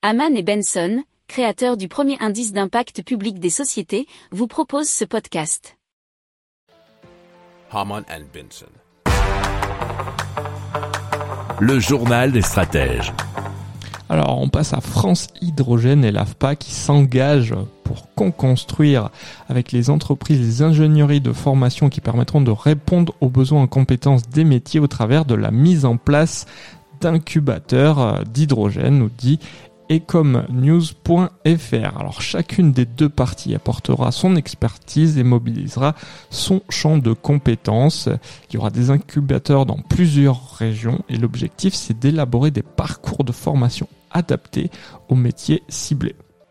Haman et Benson, créateurs du premier indice d'impact public des sociétés, vous proposent ce podcast. Haman and Benson. Le journal des stratèges. Alors on passe à France Hydrogène et l'AFPA qui s'engage pour co-construire avec les entreprises les ingénieries de formation qui permettront de répondre aux besoins en compétences des métiers au travers de la mise en place d'incubateurs d'hydrogène, nous dit ecomnews.fr. Alors chacune des deux parties apportera son expertise et mobilisera son champ de compétences. Il y aura des incubateurs dans plusieurs régions et l'objectif c'est d'élaborer des parcours de formation adaptés aux métiers ciblés.